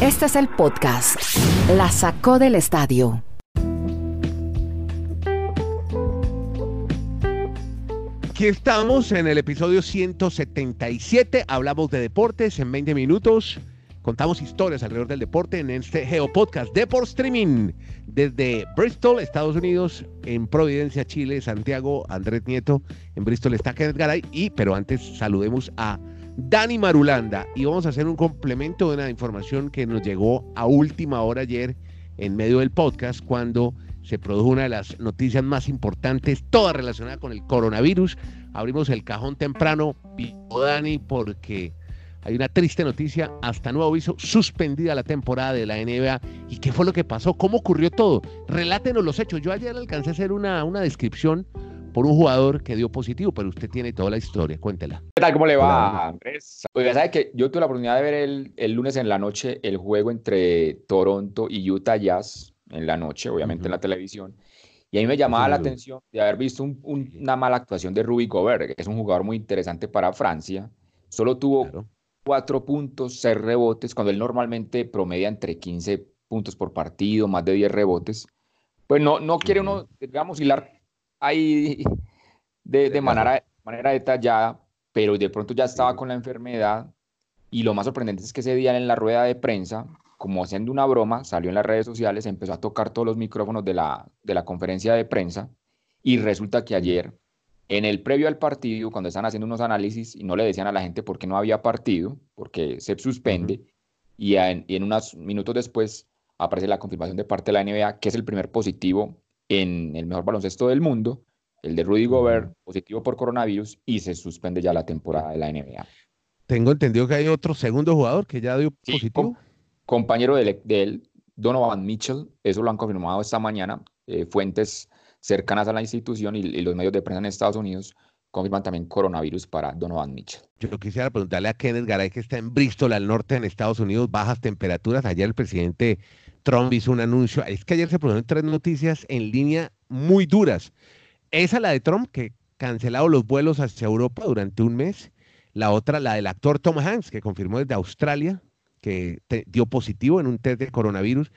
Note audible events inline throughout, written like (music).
Este es el podcast. La sacó del estadio. Aquí estamos en el episodio 177. Hablamos de deportes en 20 minutos. Contamos historias alrededor del deporte en este Geo Podcast Deport Streaming desde Bristol, Estados Unidos, en Providencia, Chile, Santiago, Andrés Nieto, en Bristol está Kenneth Garay y pero antes saludemos a Dani Marulanda y vamos a hacer un complemento de una información que nos llegó a última hora ayer en medio del podcast cuando se produjo una de las noticias más importantes, toda relacionada con el coronavirus. Abrimos el cajón temprano, Dani, porque hay una triste noticia, hasta nuevo aviso, suspendida la temporada de la NBA. ¿Y qué fue lo que pasó? ¿Cómo ocurrió todo? Relátenos los hechos. Yo ayer alcancé a hacer una, una descripción por un jugador que dio positivo, pero usted tiene toda la historia. Cuéntela. ¿Qué tal? ¿Cómo le va, Andrés? Oiga, ¿sabe que yo tuve la oportunidad de ver el, el, lunes en la noche el juego entre Toronto y Utah Jazz en la noche, obviamente en la televisión. Y a mí me llamaba la atención de haber visto un, una mala actuación de Ruby Gobert, que es un jugador muy interesante para Francia. Solo tuvo cuatro puntos, seis rebotes, cuando él normalmente promedia entre 15 puntos por partido, más de 10 rebotes. Pues no, no quiere uno, digamos, hilar ahí de, de manera, manera detallada, pero de pronto ya estaba con la enfermedad. Y lo más sorprendente es que ese día en la rueda de prensa, como haciendo una broma, salió en las redes sociales, empezó a tocar todos los micrófonos de la, de la conferencia de prensa. Y resulta que ayer en el previo al partido, cuando están haciendo unos análisis y no le decían a la gente por qué no había partido, porque se suspende, y, en, unos minutos después aparece la confirmación de parte de la NBA, que es el primer positivo en el mejor baloncesto del mundo, el de Rudy Gobert, positivo por coronavirus, y se suspende ya la temporada de la NBA. Tengo entendido que hay otro segundo jugador que ya dio positivo. compañero de, él, Donovan Mitchell, eso lo han confirmado esta mañana, eh, fuentes cercanas a la institución y, los medios de prensa en Estados Unidos confirman también coronavirus para Donovan Mitchell. Yo quisiera preguntarle a Kenneth Garay, que está en Bristol, al norte en Estados Unidos, bajas temperaturas. Ayer el presidente Trump hizo un anuncio. Es que ayer se produjeron tres noticias en línea muy duras. Esa, la de Trump, que cancelado los vuelos hacia Europa durante un mes. La otra, la del actor Tom Hanks, que confirmó desde Australia que dio positivo en un test de coronavirus.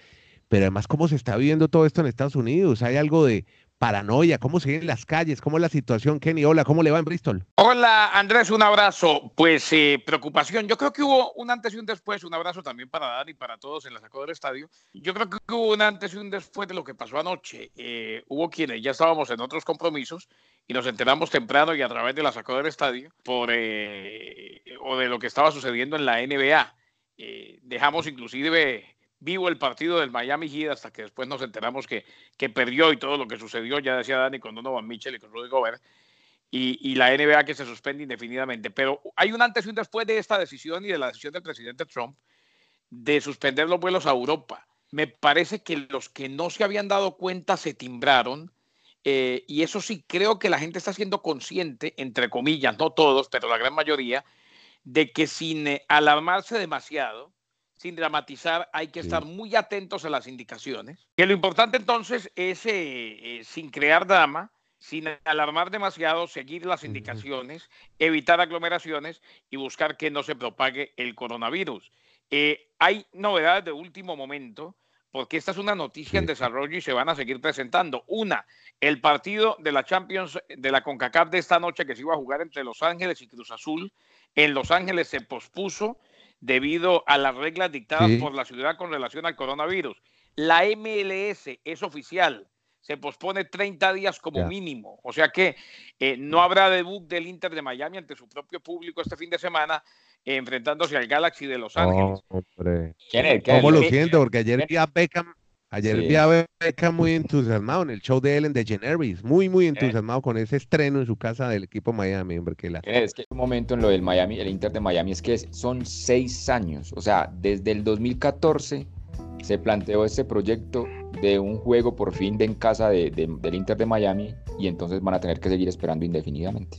Pero además, ¿cómo se está viviendo todo esto en Estados Unidos? Hay algo de paranoia, cómo se en las calles, cómo es la situación, Kenny. Hola, ¿cómo le va en Bristol? Hola, Andrés, un abrazo. Pues eh, preocupación. Yo creo que hubo un antes y un después. Un abrazo también para Dani y para todos en la sacó del estadio. Yo creo que hubo un antes y un después de lo que pasó anoche. Eh, hubo quienes ya estábamos en otros compromisos y nos enteramos temprano y a través de la sacó del estadio por, eh, o de lo que estaba sucediendo en la NBA. dejamos inclusive vivo el partido del Miami Heat hasta que después nos enteramos que, que perdió y todo lo que sucedió, ya decía Dani, con Donovan Mitchell y con Rudy Gobert, y, y, la NBA que se suspende indefinidamente. Pero hay un antes y un después de esta decisión y de la decisión del presidente Trump de suspender los vuelos a Europa. Me parece que los que no se habían dado cuenta se timbraron. Eh, y eso sí, creo que la gente está siendo consciente, entre comillas, no todos, pero la gran mayoría, de que sin eh, alarmarse demasiado, sin dramatizar, hay que estar muy atentos a las indicaciones. Que lo importante entonces es, eh, eh, sin crear drama, sin alarmar demasiado, seguir las indicaciones, evitar aglomeraciones y buscar que no se propague el coronavirus. Eh, hay novedades de último momento, porque esta es una noticia en desarrollo y se van a seguir presentando. Una, el partido de la Champions de la CONCACAF de esta noche que se iba a jugar entre Los Ángeles y Cruz Azul. En Los Ángeles se pospuso debido a las reglas dictadas por la ciudad con relación al coronavirus. La MLS es oficial, se pospone 30 días como mínimo, o sea que eh, no habrá debut del Inter de Miami ante su propio público este fin de semana, enfrentándose al Galaxy de Los Ángeles. ¿Cómo lo siento? Porque ayer vi a Beckham Ayer vi a Beckham muy entusiasmado en el show de Ellen DeGeneres, muy, muy entusiasmado con ese estreno en su casa del equipo Miami, hombre, que la... Es que un momento en lo del Miami, el Inter de Miami, es que son seis años, o sea, desde el 2014 se planteó este proyecto de un juego por fin de en casa de, del Inter de Miami y entonces van a tener que seguir esperando indefinidamente.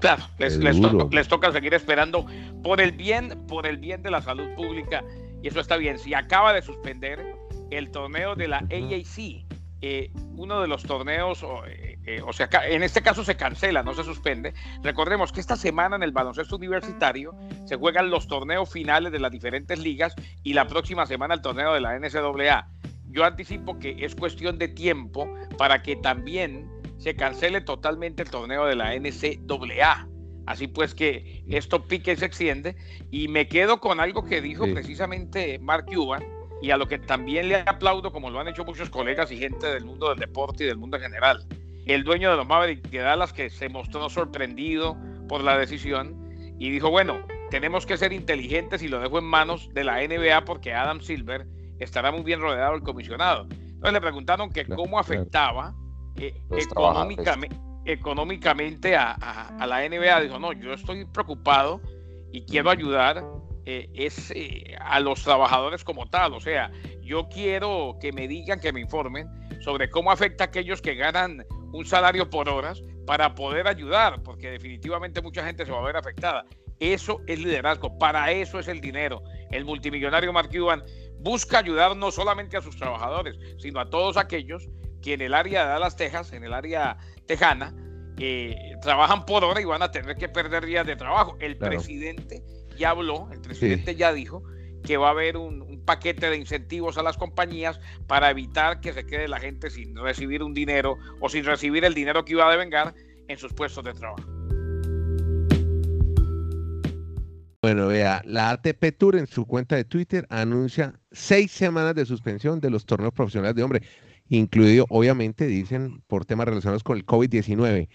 claro, les, les, toca seguir esperando por el bien, por el bien de la salud pública y eso está bien. Si acaba de suspender el torneo de la AAC, eh, uno de los torneos eh, eh, o sea, en este caso se cancela, no se suspende. Recordemos que esta semana en el baloncesto universitario se juegan los torneos finales de las diferentes ligas y la próxima semana el torneo de la NCAA. Yo anticipo que es cuestión de tiempo para que también se cancele totalmente el torneo de la NCAA. Así pues que esto pique y se extiende. Y me quedo con algo que dijo precisamente Mark Cuban y a lo que también le aplaudo, como lo han hecho muchos colegas y gente del mundo del deporte y del mundo en general. El dueño de los Mavericks de Dallas que se mostró sorprendido por la decisión y dijo, bueno, tenemos que ser inteligentes y lo dejo en manos de la NBA porque Adam Silver estará muy bien rodeado del comisionado. Entonces le preguntaron que cómo afectaba eh, económicamente, económicamente a, a, la NBA. Dijo, no, yo estoy preocupado y quiero ayudar eh, es eh, a los trabajadores como tal. O sea, yo quiero que me digan, que me informen sobre cómo afecta a aquellos que ganan un salario por horas para poder ayudar, porque definitivamente mucha gente se va a ver afectada. Eso es liderazgo, para eso es el dinero. El multimillonario Mark Cuban busca ayudar no solamente a sus trabajadores, sino a todos aquellos que en el área de Dallas, Texas, en el área tejana, eh, trabajan por hora y van a tener que perder días de trabajo. El presidente ya habló, el presidente ya dijo que va a haber un, paquete de incentivos a las compañías para evitar que se quede la gente sin recibir un dinero o sin recibir el dinero que iba a devengar en sus puestos de trabajo. Bueno, vea, la ATP Tour en su cuenta de Twitter anuncia seis semanas de suspensión de los torneos profesionales de hombre, incluido, obviamente, dicen, por temas relacionados con el COVID-19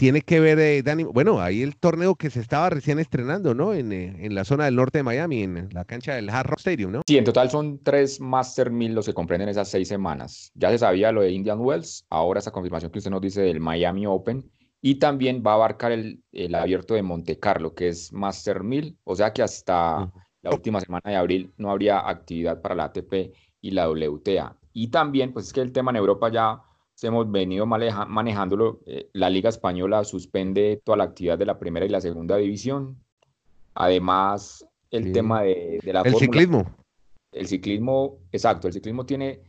tiene que ver, eh, Dani, bueno, ahí el torneo que se estaba recién estrenando, ¿no? En, eh, en, la zona del norte de Miami, en la cancha del Hard Rock Stadium, ¿no? Sí, en total son tres Master 1000 los que comprenden esas seis semanas. Ya se sabía lo de Indian Wells, ahora esa confirmación que usted nos dice del Miami Open, y también va a abarcar el, el abierto de Monte Carlo, que es Master 1000, o sea que hasta la última semana de abril no habría actividad para la ATP y la WTA. Y también, pues es que el tema en Europa ya hemos venido manejándolo. Eh, la Liga Española suspende toda la actividad de la primera y la segunda división. Además, el tema de, la... El ciclismo. El ciclismo, exacto, el ciclismo tiene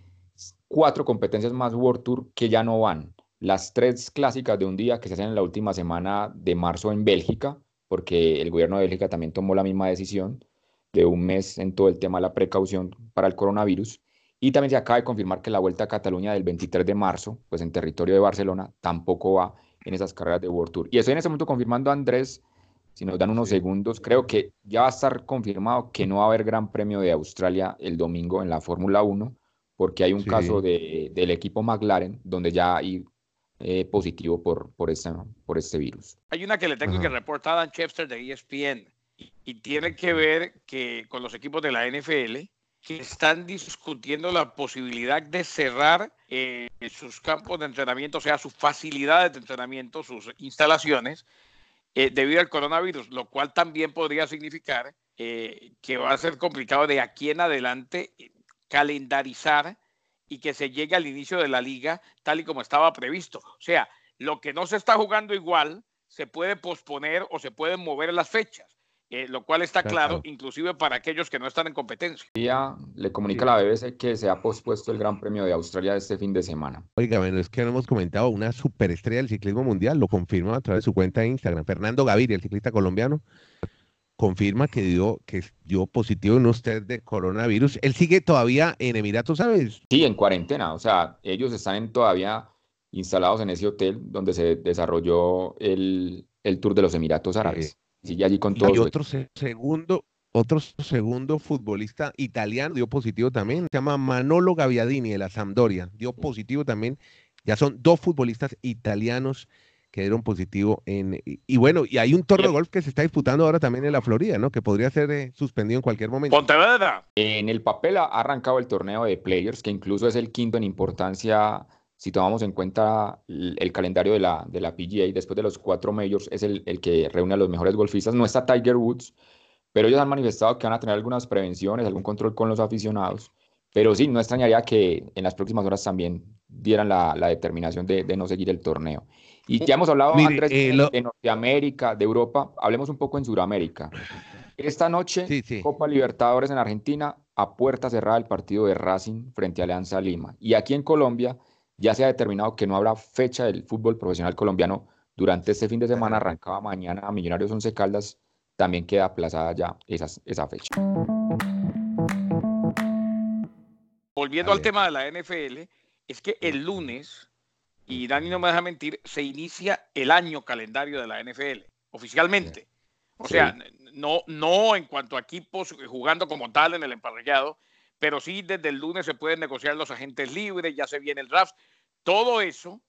cuatro competencias más World Tour que ya no van. Las tres clásicas de un día que se hacen en la última semana de marzo en Bélgica, porque el gobierno de Bélgica también tomó la misma decisión de un mes en todo el tema de la precaución para el coronavirus. Y también se acaba de confirmar que la Vuelta a Cataluña del 23 de marzo, pues en territorio de Barcelona, tampoco va en esas carreras de World Tour. Y estoy en ese momento confirmando a Andrés, si nos dan unos segundos, creo que ya va a estar confirmado que no va a haber Gran Premio de Australia el domingo en la Fórmula 1, porque hay un caso de, del equipo McLaren donde ya hay eh, positivo por, por, este, por este virus. Hay una que le tengo que reportar a Dan Chester de ESPN y tiene que ver que con los equipos de la NFL que están discutiendo la posibilidad de cerrar eh, sus campos de entrenamiento, o sea, sus facilidades de entrenamiento, sus instalaciones, eh, debido al coronavirus, lo cual también podría significar eh, que va a ser complicado de aquí en adelante calendarizar y que se llegue al inicio de la liga tal y como estaba previsto. O sea, lo que no se está jugando igual se puede posponer o se pueden mover las fechas. Eh, lo cual está claro, inclusive para aquellos que no están en competencia. Ya le comunica a la BBC que se ha pospuesto el Gran Premio de Australia este fin de semana. Oiga, bueno, es que no hemos comentado una superestrella del ciclismo mundial, lo confirma a través de su cuenta de Instagram. Fernando Gaviria, el ciclista colombiano, confirma que dio, que dio positivo en usted de coronavirus. Él sigue todavía en Emiratos, ¿sabes? Sí, en cuarentena. O sea, ellos están todavía instalados en ese hotel donde se desarrolló el, el Tour de los Emiratos Árabes. Y allí con Y otro segundo, otro segundo futbolista italiano dio positivo también, se llama Manolo Gaviadini de la Sampdoria, dio positivo también. Ya son dos futbolistas italianos que dieron positivo en y, bueno, y hay un torneo de golf que se está disputando ahora también en la Florida, ¿no? Que podría ser eh, suspendido en cualquier momento. Pontevedra. En el papel ha arrancado el torneo de Players, que incluso es el quinto en importancia si tomamos en cuenta el, calendario de la, de la PGA, después de los cuatro majors, es el, el, que reúne a los mejores golfistas. No está Tiger Woods, pero ellos han manifestado que van a tener algunas prevenciones, algún control con los aficionados. Pero sí, no extrañaría que en las próximas horas también dieran la, la determinación de, de, no seguir el torneo. Y ya hemos hablado, Andrés, eh, de Norteamérica, de Europa, hablemos un poco en Sudamérica. Esta noche, Copa Libertadores en Argentina, a puerta cerrada el partido de Racing frente a Alianza Lima. Y aquí en Colombia, ya se ha determinado que no habrá fecha del fútbol profesional colombiano durante este fin de semana. Arrancaba mañana a Millonarios Once Caldas, también queda aplazada ya esa fecha. Volviendo al tema de la NFL, es que el lunes, y Dani no me deja mentir, se inicia el año calendario de la NFL, oficialmente. O sea, no, no en cuanto a equipos jugando como tal en el emparrillado, pero sí desde el lunes se pueden negociar los agentes libres, ya se viene el draft. Todo eso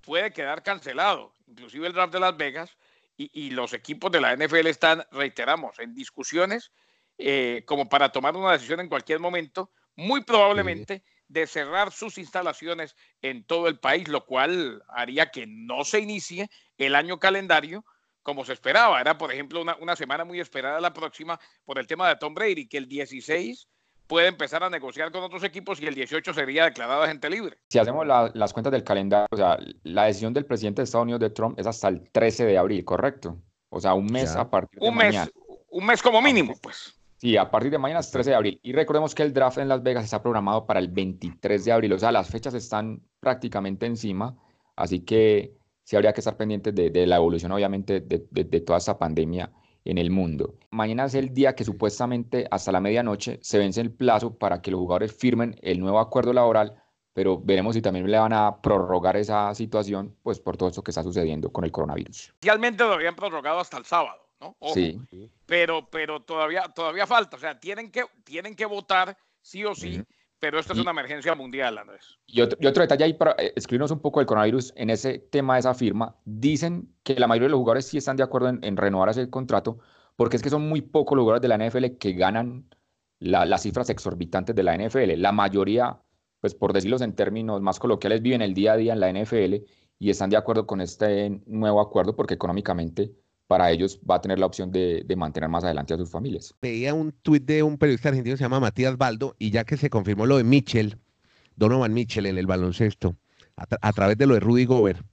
puede quedar cancelado, inclusive el draft de Las Vegas, y, los equipos de la NFL están, reiteramos, en discusiones eh, como para tomar una decisión en cualquier momento, muy probablemente de cerrar sus instalaciones en todo el país, lo cual haría que no se inicie el año calendario como se esperaba. Era, por ejemplo, una, semana muy esperada la próxima por el tema de Tom Brady, que el 16 puede empezar a negociar con otros equipos y el 18 sería declarado agente libre. Si hacemos las cuentas del calendario, o sea, la decisión del presidente de Estados Unidos de Trump es hasta el 13 de abril, ¿correcto? O sea, un mes a partir de un mes, Un mes como mínimo, pues. Sí, a partir de mañana es 13 de abril. Y recordemos que el draft en Las Vegas está programado para el 23 de abril. O sea, las fechas están prácticamente encima. Así que sí habría que estar pendientes de, la evolución, obviamente, de, toda esta pandemia en el mundo. Mañana es el día que supuestamente hasta la medianoche se vence el plazo para que los jugadores firmen el nuevo acuerdo laboral, pero veremos si también le van a prorrogar esa situación, pues por todo esto que está sucediendo con el coronavirus. Realmente lo habían prorrogado hasta el sábado, ¿no? Sí. Pero, pero todavía, todavía falta, o sea, tienen que, tienen que votar sí o sí pero esto es una emergencia mundial, Andrés. Y otro, detalle ahí para eh, escribirnos un poco del coronavirus en ese tema de esa firma. Dicen que la mayoría de los jugadores sí están de acuerdo en, renovar ese contrato, porque es que son muy pocos los jugadores de la NFL que ganan las cifras exorbitantes de la NFL. La mayoría, pues por decirlo en términos más coloquiales, viven el día a día en la NFL y están de acuerdo con este nuevo acuerdo porque económicamente para ellos va a tener la opción de, mantener más adelante a sus familias. Veía un tuit de un periodista argentino que se llama Matías Baldo, y ya que se confirmó lo de Mitchell, Donovan Mitchell en el baloncesto, a, través de lo de Rudy Gobert,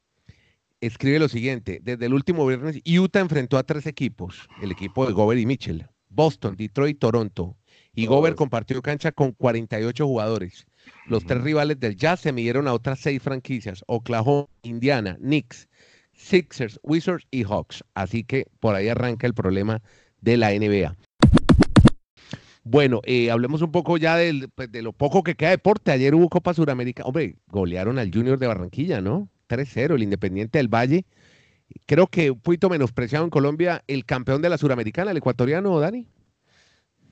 escribe lo siguiente, desde el último viernes, Utah enfrentó a tres equipos, el equipo de Gobert y Mitchell, Boston, Detroit, Toronto, y Gobert compartió cancha con 48 jugadores. Los tres rivales del Jazz se midieron a otras seis franquicias, Oklahoma, Indiana, Knicks, Sixers, Wizards y Hawks. Así que por ahí arranca el problema de la NBA. Bueno, eh, hablemos un poco ya pues, de lo poco que queda deporte. Ayer hubo Copa Suramérica. Hombre, golearon al Junior de Barranquilla, ¿no? 3-0, el Independiente del Valle. Creo que un poquito menospreciado en Colombia el campeón de la Suramericana, el ecuatoriano, Dani.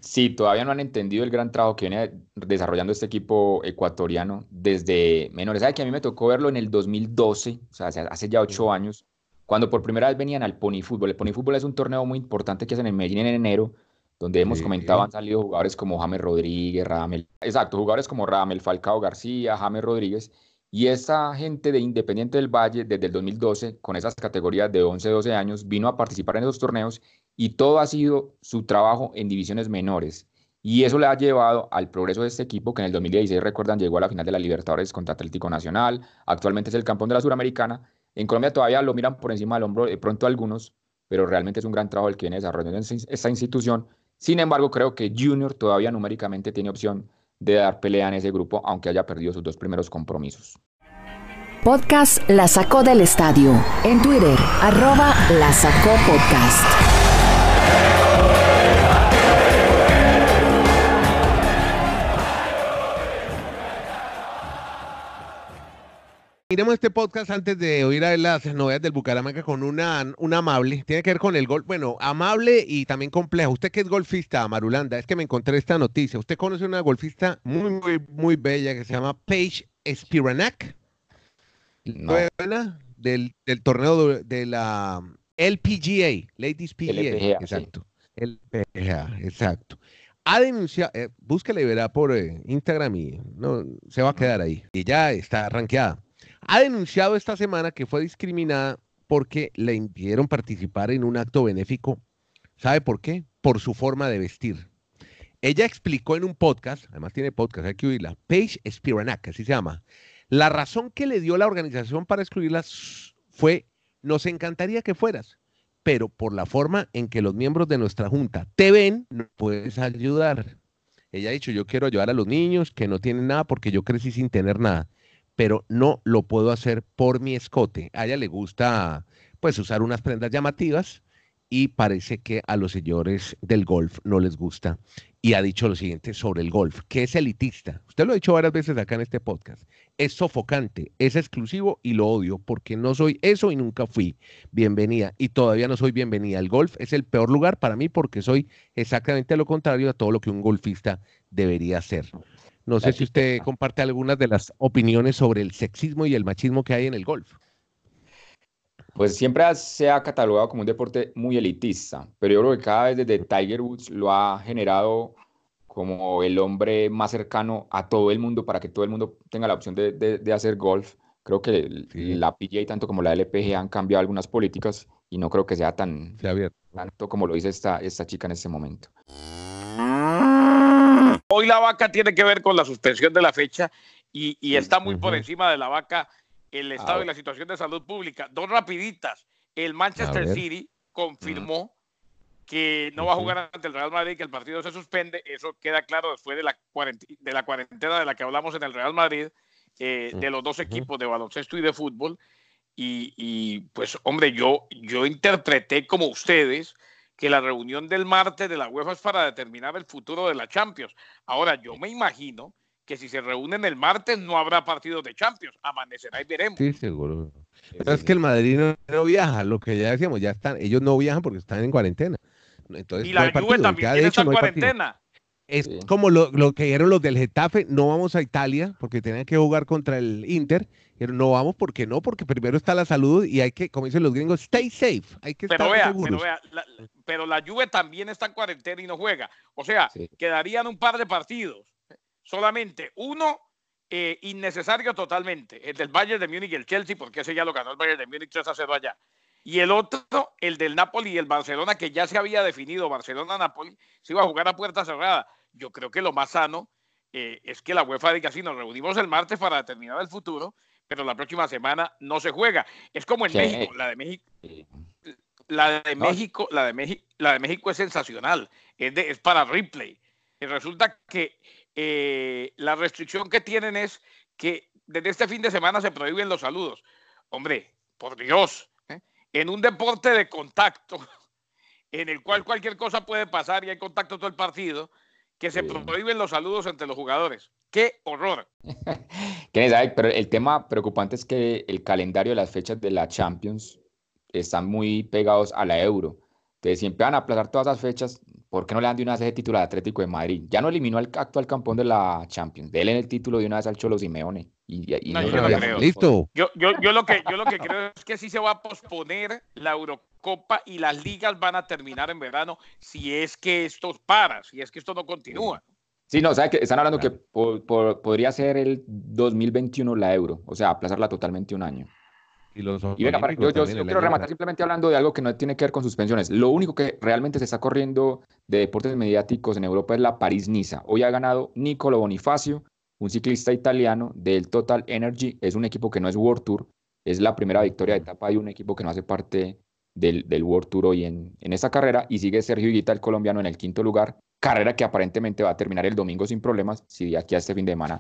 Sí, todavía no han entendido el gran trabajo que viene desarrollando este equipo ecuatoriano desde menores. Sabe que a mí me tocó verlo en el 2012, o sea, hace ya ocho años, cuando por primera vez venían al Pony Fútbol. El Pony Fútbol es un torneo muy importante que hacen en Medellín en enero, donde hemos comentado han salido jugadores como James Rodríguez, Ramel, exacto, jugadores como Ramel Falcao García, James Rodríguez, y esa gente de Independiente del Valle desde el 2012, con esas categorías de 11, 12 años, vino a participar en esos torneos y todo ha sido su trabajo en divisiones menores. Y eso le ha llevado al progreso de este equipo, que en el 2016, recuerdan, llegó a la final de la Libertadores contra Atlético Nacional, actualmente es el campeón de la Suramericana. En Colombia todavía lo miran por encima del hombro de pronto algunos, pero realmente es un gran trabajo el que viene desarrollando esta institución. Sin embargo, creo que Junior todavía numéricamente tiene opción de dar pelea en ese grupo, aunque haya perdido sus dos primeros compromisos. Podcast La Sacó del Estadio. En Twitter, arroba La Sacó Podcast. Miremos este podcast antes de oír a las novedades del Bucaramanga con una, una amable. Tiene que ver con el gol. Bueno, amable y también compleja. Usted que es golfista, Marulanda, es que me encontré esta noticia. Usted conoce una golfista muy, muy, muy bella que se llama Paige Spiranak. No. Del, del torneo de la LPGA, Ladies PGA. exacto. LPGA, exacto. Ha denunciado, eh, búsquela y verá por eh, Instagram y no, se va a quedar ahí. Y ya está rankeada ha denunciado esta semana que fue discriminada porque le impidieron participar en un acto benéfico. ¿Sabe por qué? Por su forma de vestir. Ella explicó en un podcast, además tiene podcast, hay que oírla, Paige Spiranak, así se llama. La razón que le dio la organización para excluirla fue, nos encantaría que fueras, pero por la forma en que los miembros de nuestra junta te ven, no puedes ayudar. Ella ha dicho, yo quiero ayudar a los niños que no tienen nada porque yo crecí sin tener nada pero no lo puedo hacer por mi escote. A ella le gusta pues usar unas prendas llamativas y parece que a los señores del golf no les gusta. Y ha dicho lo siguiente sobre el golf, que es elitista. Usted lo ha dicho varias veces acá en este podcast. Es sofocante, es exclusivo y lo odio porque no soy eso y nunca fui bienvenida y todavía no soy bienvenida. El golf es el peor lugar para mí porque soy exactamente lo contrario a todo lo que un golfista debería ser. No sé si usted comparte algunas de las opiniones sobre el sexismo y el machismo que hay en el golf. Pues siempre se ha catalogado como un deporte muy elitista, pero yo creo que cada vez desde Tiger Woods lo ha generado como el hombre más cercano a todo el mundo para que todo el mundo tenga la opción de, hacer golf. Creo que la PGA, tanto como la LPG, han cambiado algunas políticas y no creo que sea tan tanto como lo dice esta, esta chica en este momento. Hoy la vaca tiene que ver con la suspensión de la fecha y, está muy por encima de la vaca el estado y la situación de salud pública. Dos rapiditas. El Manchester City confirmó que no va a jugar ante el Real Madrid, que el partido se suspende. Eso queda claro después de la, de la cuarentena de la que hablamos en el Real Madrid, eh, de los dos equipos de baloncesto y de fútbol. Y, pues, hombre, yo, yo interpreté como ustedes que la reunión del martes de la UEFA es para determinar el futuro de la Champions. Ahora, yo me imagino que si se reúnen el martes no habrá partidos de Champions. Amanecerá y veremos. Sí, seguro. Pero es que el Madrid no, viaja, lo que ya decíamos, ya están, ellos no viajan porque están en cuarentena. Entonces, y la Juve también tiene esa cuarentena. Es como lo, lo, que dijeron los del Getafe, no vamos a Italia porque tenían que jugar contra el Inter, pero no vamos porque no, porque primero está la salud y hay que, como dicen los gringos, stay safe, hay que pero estar Pero vea, la, pero la Juve también está en cuarentena y no juega, o sea, quedarían un par de partidos. Solamente uno eh, innecesario totalmente, el del Bayern de Múnich y el Chelsea, porque ese ya lo ganó el Bayern de Múnich 3 a 0 allá. Y el otro, el del Napoli y el Barcelona, que ya se había definido, Barcelona-Napoli, se iba a jugar a puerta cerrada. Yo creo que lo más sano eh, es que la UEFA diga así, nos reunimos el martes para determinar el futuro, pero la próxima semana no se juega. Es como en México, la de México. La de México, la de México, la de México es sensacional, es, es para replay. Y resulta que eh, la restricción que tienen es que desde este fin de semana se prohíben los saludos. Hombre, por Dios, ¿eh? en un deporte de contacto, (laughs) en el cual cualquier cosa puede pasar y hay contacto todo el partido, que se prohíben los saludos entre los jugadores. ¡Qué horror! (laughs) Pero el tema preocupante es que el calendario de las fechas de la Champions están muy pegados a la Euro. Entonces, siempre van a aplazar todas las fechas, ¿por qué no le dan de una vez el título al Atlético de Madrid? Ya no eliminó al actual campeón de la Champions. Denle el título de una vez al Cholo Simeone. Y, y no, yo no creo. Listo. Yo, yo, yo, lo que, yo lo que creo es que sí se va a posponer la Eurocopa y las ligas van a terminar en verano si es que esto para, si es que esto no continúa. Sí, no, ¿sabes que Están hablando que podría ser el 2021 la Euro, o sea, aplazarla totalmente un año. Y, los yo, quiero rematar simplemente hablando de algo que no tiene que ver con suspensiones. Lo único que realmente se está corriendo de deportes mediáticos en Europa es la París-Niza. Hoy ha ganado Nicolo Bonifacio, un ciclista italiano del Total Energy. Es un equipo que no es World Tour. Es la primera victoria de etapa de un equipo que no hace parte del, del World Tour hoy en, en esta carrera. Y sigue Sergio Higuita, el colombiano, en el quinto lugar. Carrera que aparentemente va a terminar el domingo sin problemas si de aquí a este fin de semana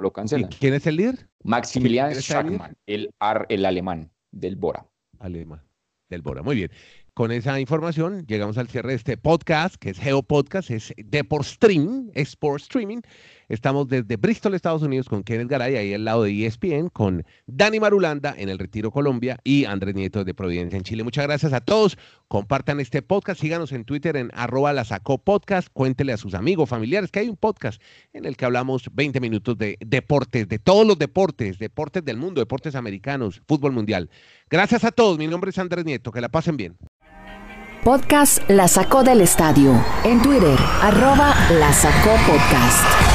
lo cancelan. ¿Quién es el líder? Maximilian Schachmann, el, el alemán del Bora. Alemán del Bora. Muy bien. Con esa información llegamos al cierre de este podcast, que es Geo Podcast, es Deport Stream, Sport Streaming. Estamos desde Bristol, Estados Unidos, con Kenneth Garay, ahí al lado de ESPN, con Dani Marulanda en el Retiro Colombia y Andrés Nieto de Providencia en Chile. Muchas gracias a todos. Compartan este podcast, síganos en Twitter en arroba la sacó podcast, cuéntele a sus amigos, familiares que hay un podcast en el que hablamos 20 minutos de deportes, de todos los deportes, deportes del mundo, deportes americanos, fútbol mundial. Gracias a todos. Mi nombre es Andrés Nieto. Que la pasen bien. Podcast La Sacó del Estadio. En Twitter, arroba La Sacó Podcast.